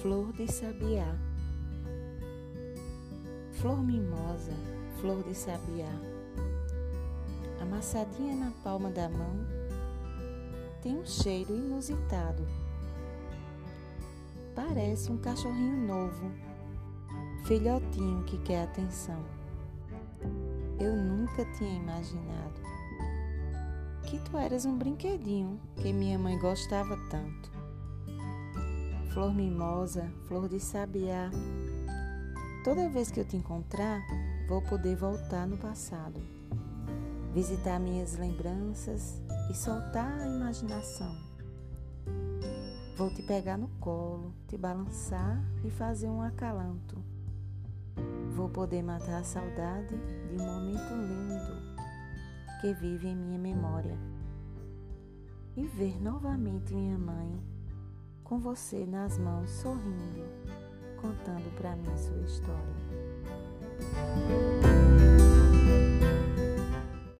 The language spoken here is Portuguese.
Flor de sabiá. Flor mimosa, flor de sabiá. Amassadinha na palma da mão, tem um cheiro inusitado. Parece um cachorrinho novo, filhotinho que quer atenção. Eu nunca tinha imaginado que tu eras um brinquedinho que minha mãe gostava tanto. Flor mimosa, flor de sabiá. Toda vez que eu te encontrar, vou poder voltar no passado, visitar minhas lembranças e soltar a imaginação. Vou te pegar no colo, te balançar e fazer um acalanto. Vou poder matar a saudade de um momento lindo que vive em minha memória. E ver novamente minha mãe com você nas mãos, sorrindo, contando para mim sua história.